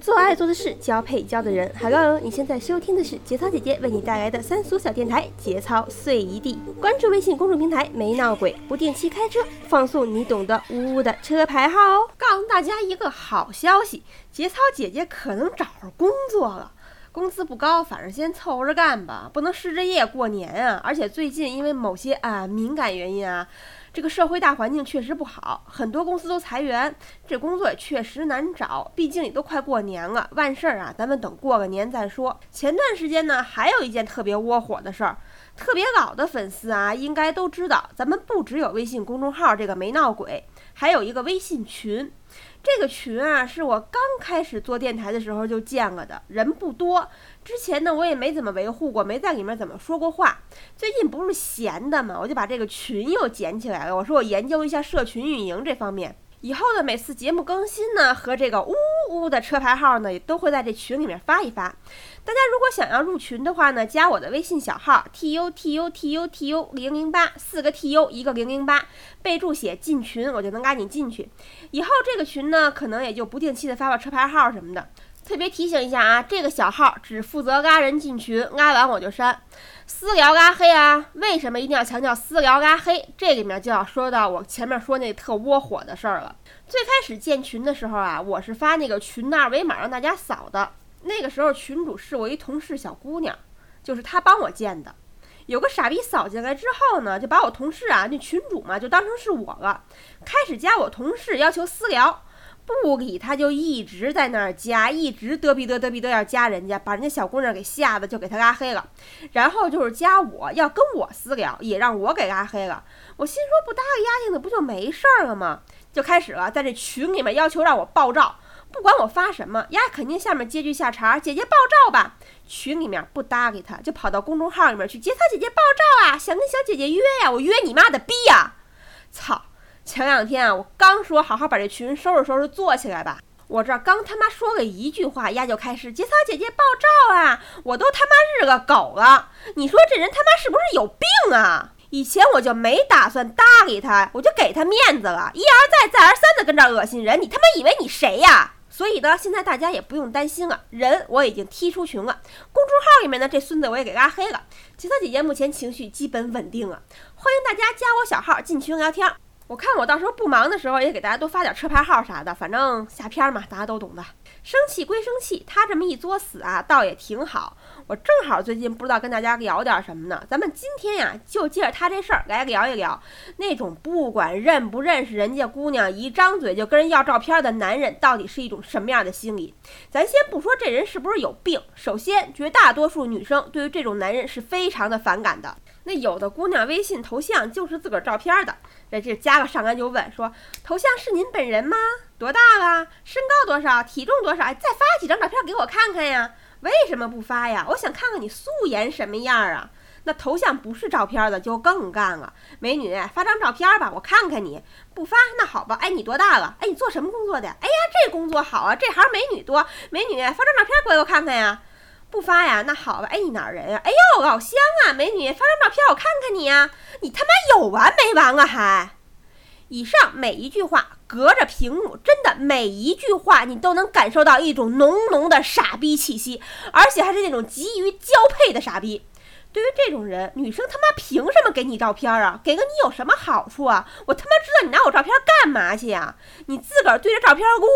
做爱做的事，交配交的人。Hello，你现在收听的是节操姐姐为你带来的三俗小电台《节操碎一地》。关注微信公众平台“没闹鬼”，不定期开车放送你懂的呜呜的车牌号哦。告诉大家一个好消息，节操姐姐可能找着工作了。工资不高，反正先凑合着干吧，不能失着业过年啊！而且最近因为某些啊敏感原因啊，这个社会大环境确实不好，很多公司都裁员，这工作也确实难找。毕竟也都快过年了，万事儿啊，咱们等过个年再说。前段时间呢，还有一件特别窝火的事儿，特别老的粉丝啊，应该都知道，咱们不只有微信公众号这个没闹鬼，还有一个微信群。这个群啊，是我刚开始做电台的时候就建了的，人不多。之前呢，我也没怎么维护过，没在里面怎么说过话。最近不是闲的嘛，我就把这个群又捡起来了。我说我研究一下社群运营这方面。以后的每次节目更新呢，和这个呜呜的车牌号呢，也都会在这群里面发一发。大家如果想要入群的话呢，加我的微信小号 t u t u t u t u 零零八，四个 t u 一个零零八，备注写进群，我就能拉你进去。以后这个群呢，可能也就不定期的发发车牌号什么的。特别提醒一下啊，这个小号只负责拉人进群，拉完我就删。私聊拉黑啊？为什么一定要强调私聊拉黑？这里面就要说到我前面说那特窝火的事儿了。最开始建群的时候啊，我是发那个群的二维码让大家扫的。那个时候群主是我一同事小姑娘，就是她帮我建的。有个傻逼扫进来之后呢，就把我同事啊，那群主嘛，就当成是我了，开始加我同事要求私聊。不理他，就一直在那儿加，一直嘚逼嘚嘚逼嘚要加人家，把人家小姑娘给吓得就给他拉黑了。然后就是加我要跟我私聊，也让我给拉黑了。我心说不搭理丫头的不就没事儿了吗？就开始了，在这群里面要求让我爆照，不管我发什么，丫肯定下面接句下茬，姐姐爆照吧。群里面不搭理他，就跑到公众号里面去节操姐姐爆照啊，想跟小姐姐约呀，我约你妈的逼呀！操！前两天啊，我刚说好好把这群收拾收拾做起来吧，我这刚他妈说了一句话，丫就开始节操姐姐爆照啊！我都他妈日个狗了！你说这人他妈是不是有病啊？以前我就没打算搭理他，我就给他面子了，一而再再而三的跟这恶心人，你他妈以为你谁呀？所以呢，现在大家也不用担心了，人我已经踢出群了，公众号里面呢这孙子我也给拉黑了，节操姐姐目前情绪基本稳定了，欢迎大家加我小号进群聊天。我看我到时候不忙的时候，也给大家多发点车牌号啥的，反正下片嘛，大家都懂的。生气归生气，他这么一作死啊，倒也挺好。我正好最近不知道跟大家聊点什么呢，咱们今天呀就借着他这事儿来聊一聊，那种不管认不认识人家姑娘，一张嘴就跟人要照片的男人，到底是一种什么样的心理？咱先不说这人是不是有病，首先绝大多数女生对于这种男人是非常的反感的。那有的姑娘微信头像就是自个儿照片的，这这加个上来就问说头像是您本人吗？多大了？身高多少？体重多少？再发几张照片给我看看呀？为什么不发呀？我想看看你素颜什么样啊？那头像不是照片的就更干了，美女发张照片吧，我看看你。不发那好吧？哎，你多大了？哎，你做什么工作的？哎呀，这工作好啊，这行美女多。美女发张照片过来我看看呀。不发呀？那好吧。哎，你哪儿人呀？哎呦，老乡啊，美女，发张照片我看看你呀。你他妈有完没完啊？还，以上每一句话，隔着屏幕，真的每一句话，你都能感受到一种浓浓的傻逼气息，而且还是那种急于交配的傻逼。对于这种人，女生他妈凭什么给你照片啊？给了你有什么好处啊？我他妈知道你拿我照片干嘛去呀？你自个儿对着照片撸。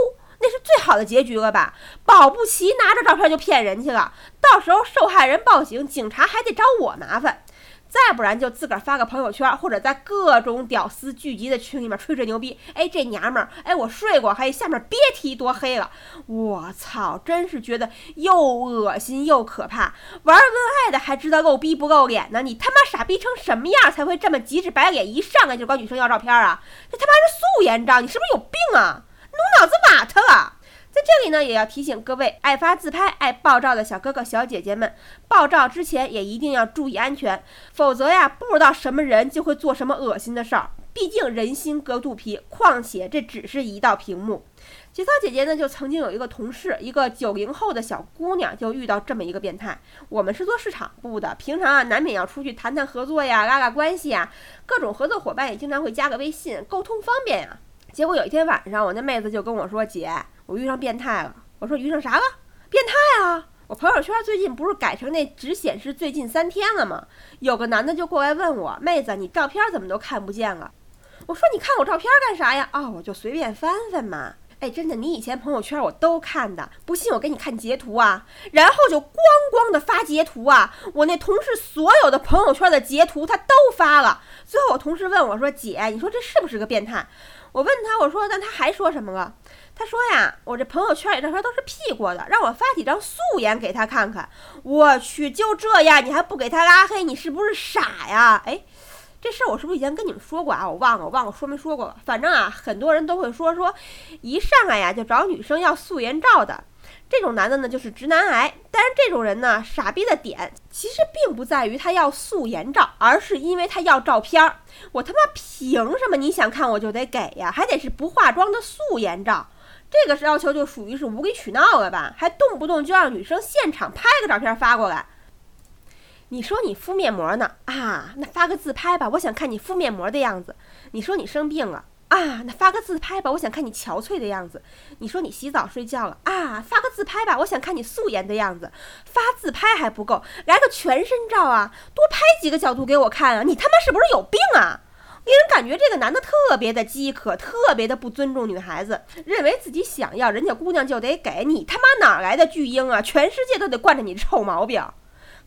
那是最好的结局了吧？保不齐拿着照片就骗人去了，到时候受害人报警，警察还得找我麻烦。再不然就自个儿发个朋友圈，或者在各种屌丝聚集的群里面吹吹牛逼。哎，这娘们儿，哎，我睡过，还下面别提多黑了。我操，真是觉得又恶心又可怕。玩恩爱的还知道露逼不露脸呢？你他妈傻逼成什么样才会这么急着白脸，一上来就管女生要照片啊？这他妈是素颜照，你是不是有病啊？弄脑子瓦特了，在这里呢，也要提醒各位爱发自拍、爱爆照的小哥哥小姐姐们，爆照之前也一定要注意安全，否则呀，不知道什么人就会做什么恶心的事儿。毕竟人心隔肚皮，况且这只是一道屏幕。节操姐姐呢，就曾经有一个同事，一个九零后的小姑娘，就遇到这么一个变态。我们是做市场部的，平常啊，难免要出去谈谈合作呀，拉拉关系呀，各种合作伙伴也经常会加个微信，沟通方便呀。结果有一天晚上，我那妹子就跟我说：“姐，我遇上变态了。”我说遇上啥了？变态啊！我朋友圈最近不是改成那只显示最近三天了吗？有个男的就过来问我，妹子，你照片怎么都看不见了？我说你看我照片干啥呀？哦，我就随便翻翻嘛。哎，真的，你以前朋友圈我都看的，不信我给你看截图啊。然后就咣咣的发截图啊，我那同事所有的朋友圈的截图他都发了。最后我同事问我说：“姐，你说这是不是个变态？”我问他，我说：“但他还说什么了？”他说呀：“我这朋友圈里照片都是 P 过的，让我发几张素颜给他看看。”我去，就这样你还不给他拉黑，你是不是傻呀？哎。这事儿我是不是以前跟你们说过啊？我忘了，我忘了说没说过了。反正啊，很多人都会说说，一上来呀就找女生要素颜照的这种男的呢，就是直男癌。但是这种人呢，傻逼的点其实并不在于他要素颜照，而是因为他要照片儿。我他妈凭什么你想看我就得给呀？还得是不化妆的素颜照？这个要求就属于是无理取闹了吧？还动不动就让女生现场拍个照片发过来。你说你敷面膜呢啊？那发个自拍吧，我想看你敷面膜的样子。你说你生病了啊？那发个自拍吧，我想看你憔悴的样子。你说你洗澡睡觉了啊？发个自拍吧，我想看你素颜的样子。发自拍还不够，来个全身照啊！多拍几个角度给我看啊！你他妈是不是有病啊？令人感觉这个男的特别的饥渴，特别的不尊重女孩子，认为自己想要人家姑娘就得给你。他妈哪来的巨婴啊？全世界都得惯着你臭毛病！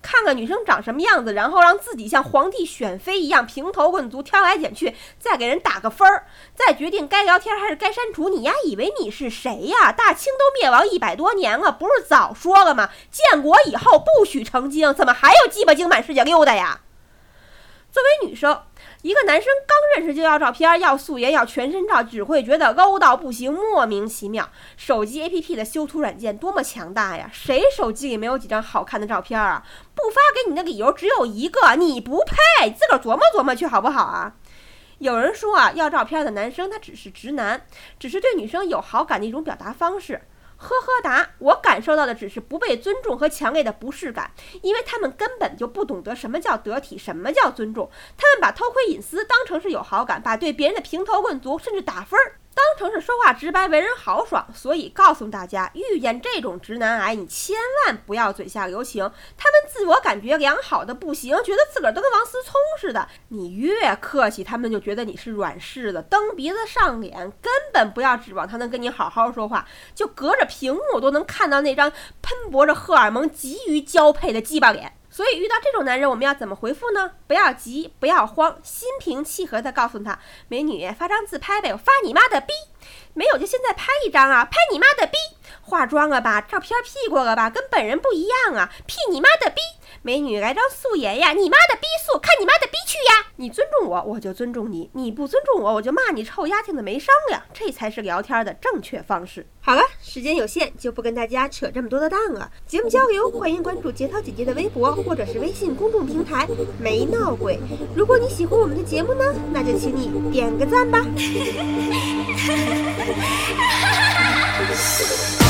看看女生长什么样子，然后让自己像皇帝选妃一样平头论足、挑来拣去，再给人打个分儿，再决定该聊天还是该删除。你丫以为你是谁呀？大清都灭亡一百多年了，不是早说了吗？建国以后不许成精，怎么还有鸡巴精满世界溜达呀？作为女生。一个男生刚认识就要照片，要素颜，要全身照，只会觉得 low 到不行，莫名其妙。手机 APP 的修图软件多么强大呀！谁手机里没有几张好看的照片啊？不发给你的理由只有一个，你不配，自个儿琢磨琢磨去好不好啊？有人说啊，要照片的男生他只是直男，只是对女生有好感的一种表达方式。呵呵哒，我感受到的只是不被尊重和强烈的不适感，因为他们根本就不懂得什么叫得体，什么叫尊重。他们把偷窥隐私当成是有好感，把对别人的评头论足甚至打分儿。当成是说话直白、为人豪爽，所以告诉大家，遇见这种直男癌，你千万不要嘴下留情。他们自我感觉良好的不行，觉得自个儿都跟王思聪似的。你越客气，他们就觉得你是软柿子，蹬鼻子上脸。根本不要指望他能跟你好好说话，就隔着屏幕都能看到那张喷薄着荷尔蒙、急于交配的鸡巴脸。所以遇到这种男人，我们要怎么回复呢？不要急，不要慌，心平气和地告诉他：“美女，发张自拍呗，我发你妈的逼！没有就现在拍一张啊，拍你妈的逼！化妆了吧？照片 P 过了吧？跟本人不一样啊，P 你妈的逼！”美女来张素颜呀！你妈的逼素，看你妈的逼去呀！你尊重我，我就尊重你；你不尊重我，我就骂你臭丫头的没商量。这才是聊天的正确方式。好了，时间有限，就不跟大家扯这么多的蛋了。节目交流，欢迎关注节操姐姐的微博或者是微信公众平台“没闹鬼”。如果你喜欢我们的节目呢，那就请你点个赞吧。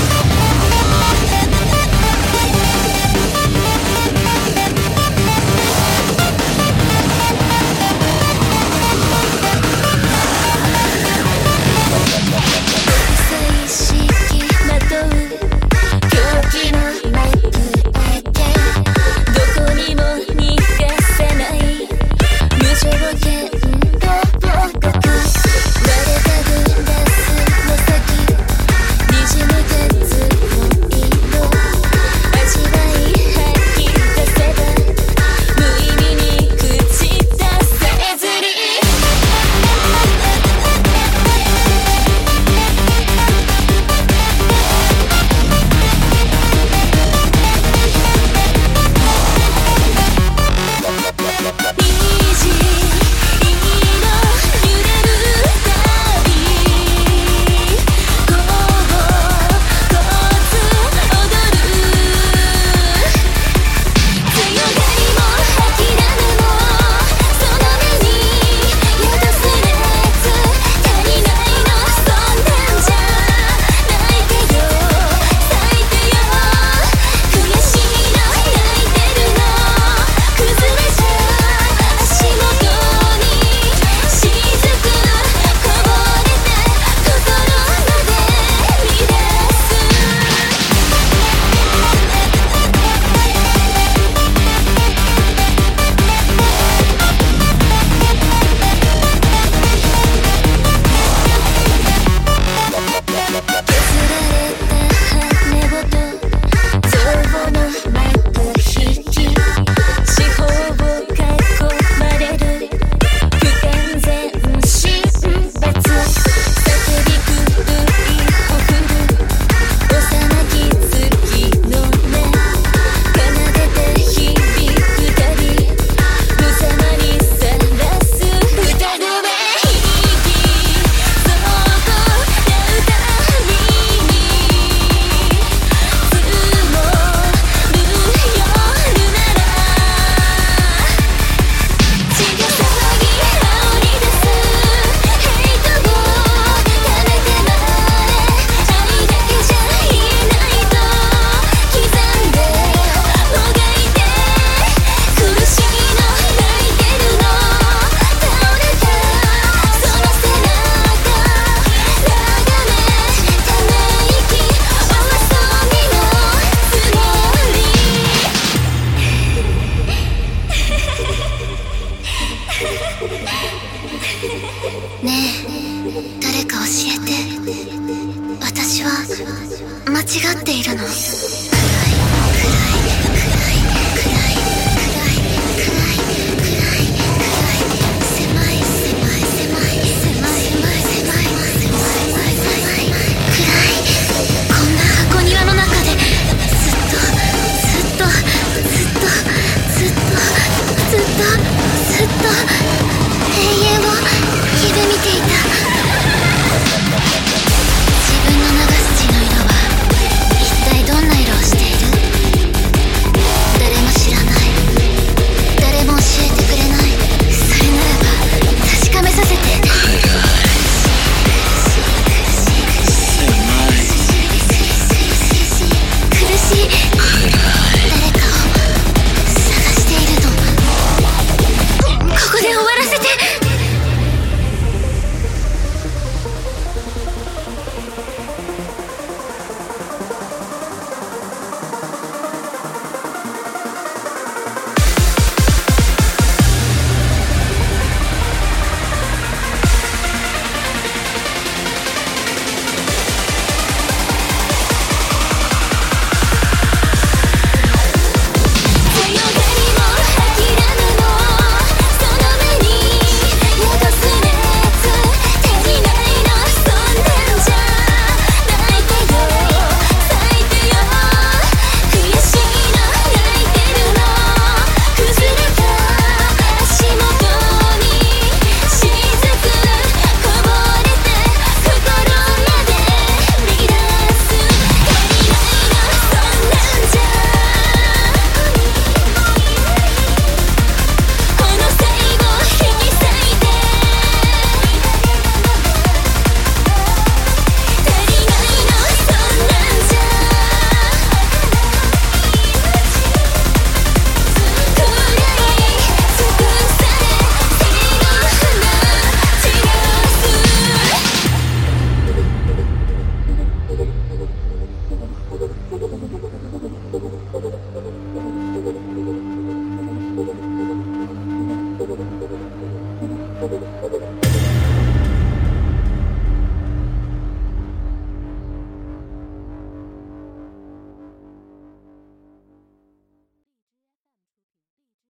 間違っているの。